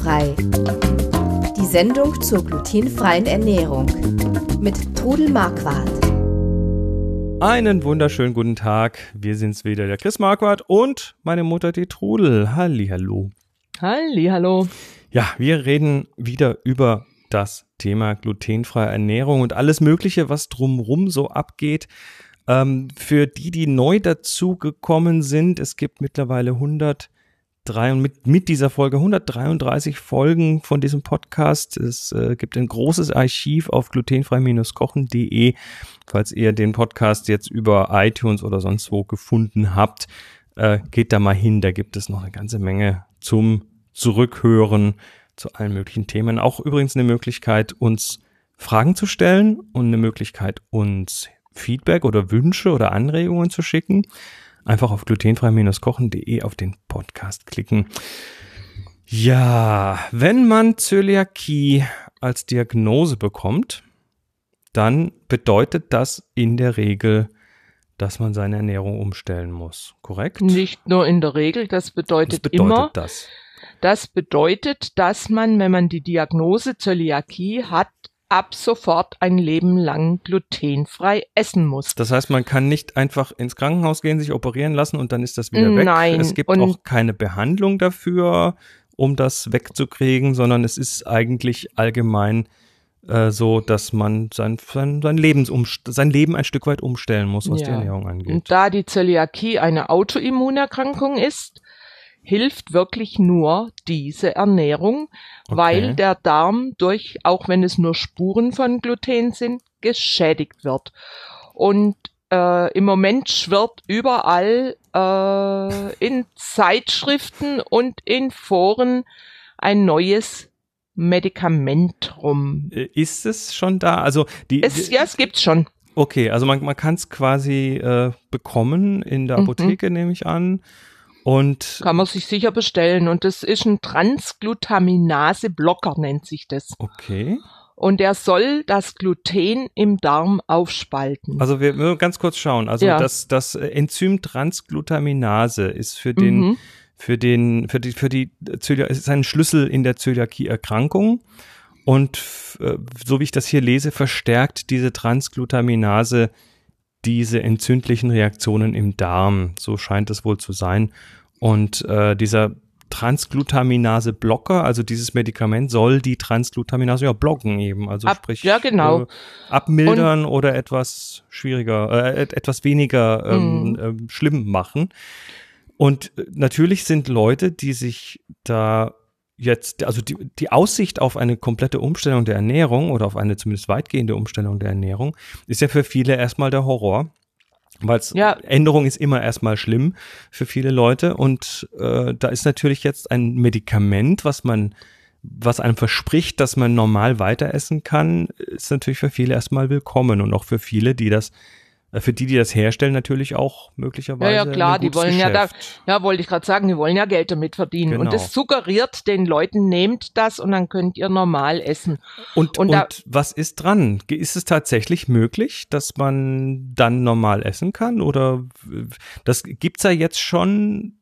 Glutenfrei. Die Sendung zur glutenfreien Ernährung mit Trudel Marquardt. Einen wunderschönen guten Tag. Wir sind's wieder, der Chris Marquardt und meine Mutter, die Trudel. Hallihallo. Hallihallo. Ja, wir reden wieder über das Thema glutenfreie Ernährung und alles Mögliche, was drumrum so abgeht. Ähm, für die, die neu dazugekommen sind, es gibt mittlerweile 103 und mit, mit dieser Folge 133 Folgen von diesem Podcast. Es äh, gibt ein großes Archiv auf glutenfrei-kochen.de, falls ihr den Podcast jetzt über iTunes oder sonst wo gefunden habt. Äh, geht da mal hin, da gibt es noch eine ganze Menge zum Zurückhören zu allen möglichen Themen. Auch übrigens eine Möglichkeit, uns Fragen zu stellen und eine Möglichkeit, uns Feedback oder Wünsche oder Anregungen zu schicken, einfach auf glutenfrei-kochen.de auf den Podcast klicken. Ja, wenn man Zöliakie als Diagnose bekommt, dann bedeutet das in der Regel, dass man seine Ernährung umstellen muss, korrekt? Nicht nur in der Regel, das bedeutet, Was bedeutet immer. das? Das bedeutet, dass man, wenn man die Diagnose Zöliakie hat, ab sofort ein Leben lang glutenfrei essen muss. Das heißt, man kann nicht einfach ins Krankenhaus gehen, sich operieren lassen und dann ist das wieder weg. Nein, Es gibt und- auch keine Behandlung dafür, um das wegzukriegen, sondern es ist eigentlich allgemein äh, so, dass man sein, sein, sein, Lebensumst sein Leben ein Stück weit umstellen muss, was die Ja. Ernährung angeht. Und da die Zöliakie eine Autoimmunerkrankung ist, hilft wirklich nur diese Ernährung, Okay. weil der Darm durch, auch wenn es nur Spuren von Gluten sind, geschädigt wird. Und äh, im Moment schwirrt überall äh, in Zeitschriften und in Foren ein neues Medikament rum. Äh, ist es schon da? Also die, Es, die ja, es gibt's schon. okay, also man, man kann es quasi äh, bekommen in der Mhm. Apotheke, nehme ich an. Und Kann man sich sicher bestellen. Und das ist ein Transglutaminase-Blocker, nennt sich das. okay. Und der soll das Gluten im Darm aufspalten. Also wir müssen ganz kurz schauen. Also Ja. das, das Enzym Transglutaminase ist für den, Mhm. für den, für die, für die es ist ein Schlüssel in der Zöliakie-Erkrankung. Und äh, so wie ich das hier lese, verstärkt diese Transglutaminase diese entzündlichen Reaktionen im Darm. So scheint es wohl zu sein. Und äh, dieser Transglutaminase-Blocker, also dieses Medikament, soll die Transglutaminase ja blocken eben. Also Ab- sprich ja, genau. äh, abmildern oder etwas schwieriger, äh, et- etwas weniger ähm, ähm, schlimm machen. Und äh, natürlich sind Leute, die sich da jetzt, also die, die Aussicht auf eine komplette Umstellung der Ernährung oder auf eine zumindest weitgehende Umstellung der Ernährung, ist ja für viele erstmal der Horror. Weil Ja. Änderung ist immer erstmal schlimm für viele Leute. Und äh, da ist natürlich jetzt ein Medikament, was man, was einem verspricht, dass man normal weiter essen kann, ist natürlich für viele erstmal willkommen und auch für viele, die das, für die, die das herstellen, natürlich auch möglicherweise. Ja, ja, klar, die wollen ja da, Geschäft. ja, wollte ich gerade sagen, die wollen ja Geld damit verdienen. Genau. Und das suggeriert den Leuten, nehmt das und dann könnt ihr normal essen. Und, Und und, da- was ist dran? Ist es tatsächlich möglich, dass man dann normal essen kann? Oder das gibt's ja jetzt schon,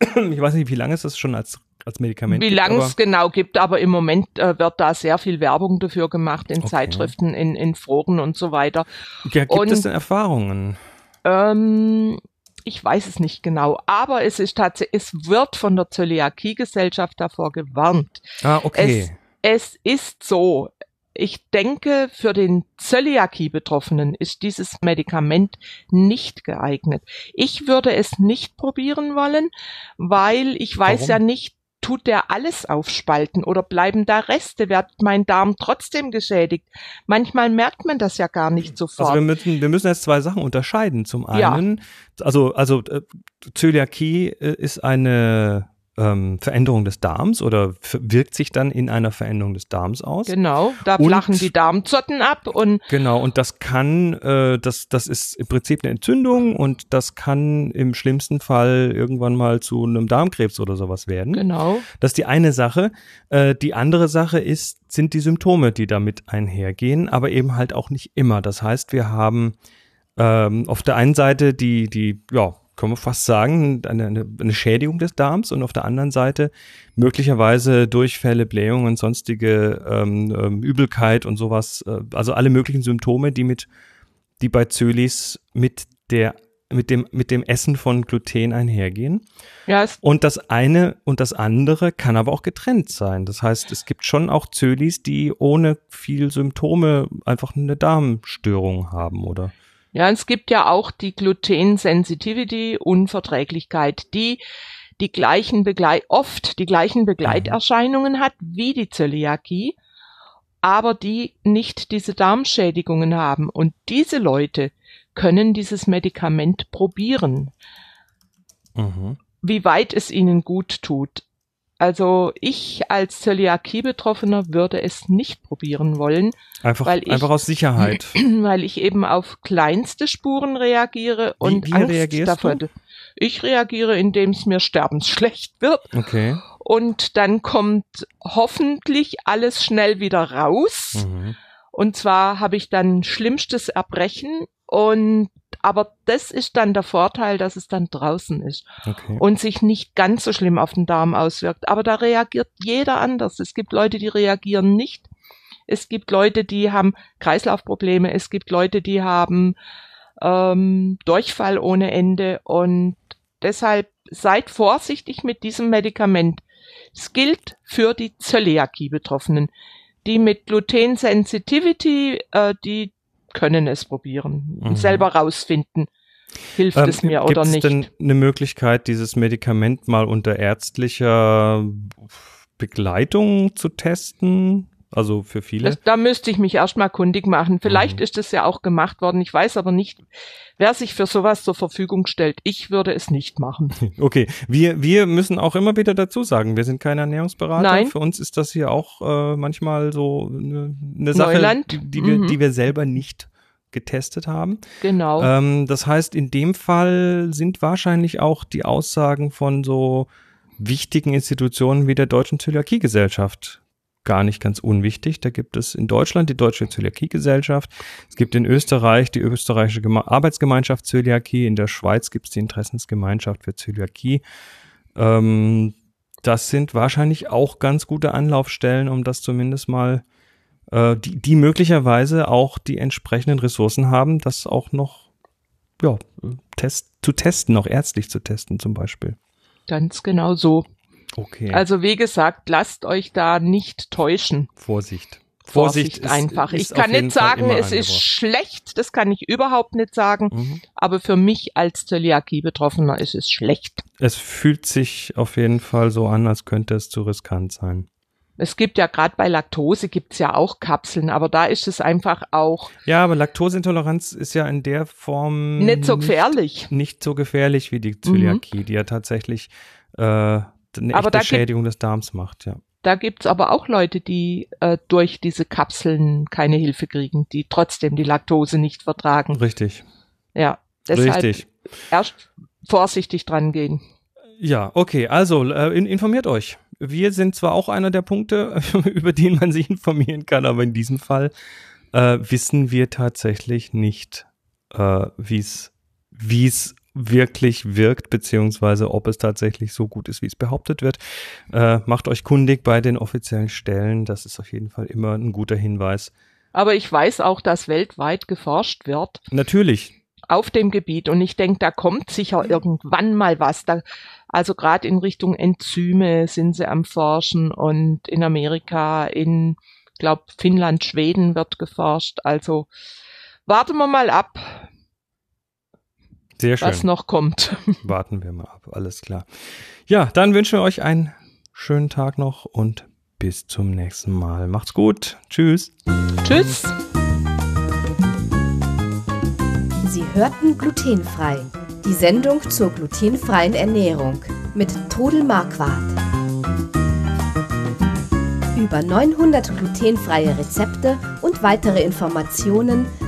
ich weiß nicht, wie lange es das schon als, als Medikament Wie lange es genau gibt, aber im Moment äh, wird da sehr viel Werbung dafür gemacht in Okay. Zeitschriften, in, in Foren und so weiter. ja, gibt und- es denn Erfahrungen? Ähm, ich weiß es nicht genau, aber es ist tatsächlich, es wird von der Zöliakie-Gesellschaft davor gewarnt. Ah, okay. Es ist so, ich denke, für den Zöliakie-Betroffenen ist dieses Medikament nicht geeignet. Ich würde es nicht probieren wollen, weil ich weiß Warum? ja nicht, tut der alles aufspalten oder bleiben da Reste? Wird mein Darm trotzdem geschädigt? Manchmal merkt man das ja gar nicht sofort. Also wir müssen, wir müssen jetzt zwei Sachen unterscheiden. Zum Ja. einen, also, also äh, Zöliakie äh, ist eine ähm, Veränderung des Darms oder wirkt sich dann in einer Veränderung des Darms aus. Genau, da Und- flachen die Darmzotten ab und Genau, und das kann, äh, das, das ist im Prinzip eine Entzündung und das kann im schlimmsten Fall irgendwann mal zu einem Darmkrebs oder sowas werden. genau. Das ist die eine Sache. Äh, die andere Sache ist, sind die Symptome, die damit einhergehen, aber eben halt auch nicht immer. Das heißt, wir haben ähm, auf der einen Seite die, die, ja, können wir fast sagen, eine, eine, Schädigung des Darms und auf der anderen Seite möglicherweise Durchfälle, Blähungen und sonstige ähm, ähm, Übelkeit und sowas, äh, also alle möglichen Symptome, die mit, die bei Zölis mit der mit dem, mit dem Essen von Gluten einhergehen. Ja, und das eine und das andere kann aber auch getrennt sein. Das heißt, es gibt schon auch Zölis, die ohne viel Symptome einfach eine Darmstörung haben, oder? Ja, es gibt ja auch die Gluten-Sensitivity, Unverträglichkeit, die die gleichen Begleit oft die gleichen Begleiterscheinungen hat wie die Zöliakie, aber die nicht diese Darmschädigungen haben. Und diese Leute können dieses Medikament probieren. Mhm. Wie weit es ihnen gut tut. Also ich als Zöliakie-Betroffener würde es nicht probieren wollen. Einfach, weil ich, einfach aus Sicherheit. Weil ich eben auf kleinste Spuren reagiere und wie, wie Angst davor. Du? Ich reagiere, indem es mir sterbensschlecht wird. Okay. Und dann kommt hoffentlich alles schnell wieder raus. Mhm. Und zwar habe ich dann schlimmstes Erbrechen und aber das ist dann der Vorteil, dass es dann draußen ist okay. und sich nicht ganz so schlimm auf den Darm auswirkt. Aber da reagiert jeder anders. Es gibt Leute, die reagieren nicht. Es gibt Leute, die haben Kreislaufprobleme. Es gibt Leute, die haben ähm, Durchfall ohne Ende. Und deshalb seid vorsichtig mit diesem Medikament. Es gilt für die Zöliakie-Betroffenen die mit Gluten Sensitivity, äh, die können es probieren und mhm. selber rausfinden, hilft ähm, es mir oder nicht. Gibt es denn eine Möglichkeit, dieses Medikament mal unter ärztlicher Begleitung zu testen? Also für viele. Das, da müsste ich mich erstmal kundig machen. Vielleicht mhm. ist es ja auch gemacht worden. Ich weiß aber nicht, wer sich für sowas zur Verfügung stellt. Ich würde es nicht machen. Okay, wir, wir müssen auch immer wieder dazu sagen, wir sind keine Ernährungsberater. Nein. Für uns ist das hier auch äh, manchmal so eine, eine Sache, Neuland. die, wir, mhm. die wir selber nicht getestet haben. Genau. Ähm, das heißt, in dem Fall sind wahrscheinlich auch die Aussagen von so wichtigen Institutionen wie der Deutschen Zöliakiegesellschaft gar nicht ganz unwichtig. Da gibt es in Deutschland die Deutsche Zöliakiegesellschaft. Es gibt in Österreich die österreichische Geme Arbeitsgemeinschaft Zöliakie. In der Schweiz gibt es die Interessensgemeinschaft für Zöliakie. Ähm, das sind wahrscheinlich auch ganz gute Anlaufstellen, um das zumindest mal, äh, die, die möglicherweise auch die entsprechenden Ressourcen haben, das auch noch ja, test, zu testen, auch ärztlich zu testen zum Beispiel. Ganz genau so. Okay. Also wie gesagt, lasst euch da nicht täuschen. Vorsicht. Vorsicht, Vorsicht ist, einfach. Ist ich kann nicht sagen, es ist schlecht, das kann ich überhaupt nicht sagen, mhm. aber für mich als Zöliakie-Betroffener ist es schlecht. Es fühlt sich auf jeden Fall so an, als könnte es zu riskant sein. Es gibt ja gerade bei Laktose gibt's ja auch Kapseln, aber da ist es einfach auch. Ja, aber Laktoseintoleranz ist ja in der Form nicht so gefährlich. Nicht, nicht so gefährlich wie die Zöliakie, mhm. die ja tatsächlich äh, eine aber echte Schädigung des Darms macht, ja. Da gibt's aber auch Leute, die äh, durch diese Kapseln keine Hilfe kriegen, die trotzdem die Laktose nicht vertragen. Richtig. Ja, deshalb Richtig. erst vorsichtig dran gehen. Ja, okay, also äh, informiert euch. Wir sind zwar auch einer der Punkte, über die man sich informieren kann, aber in diesem Fall äh, wissen wir tatsächlich nicht, äh, es wie es wirklich wirkt, beziehungsweise ob es tatsächlich so gut ist, wie es behauptet wird. Äh, macht euch kundig bei den offiziellen Stellen. Das ist auf jeden Fall immer ein guter Hinweis. Aber ich weiß auch, dass weltweit geforscht wird. Natürlich. Auf dem Gebiet. Und ich denke, da kommt sicher irgendwann mal was. Da, also gerade in Richtung Enzyme sind sie am Forschen und in Amerika, in, glaube Finnland, Schweden wird geforscht. Also warten wir mal ab. Sehr schön. was noch kommt. Warten wir mal ab, alles klar. Ja, dann wünschen wir euch einen schönen Tag noch und bis zum nächsten Mal. Macht's gut. Tschüss. Tschüss. Sie hörten glutenfrei. Die Sendung zur glutenfreien Ernährung mit Todel Marquardt. Über 900 glutenfreie Rezepte und weitere Informationen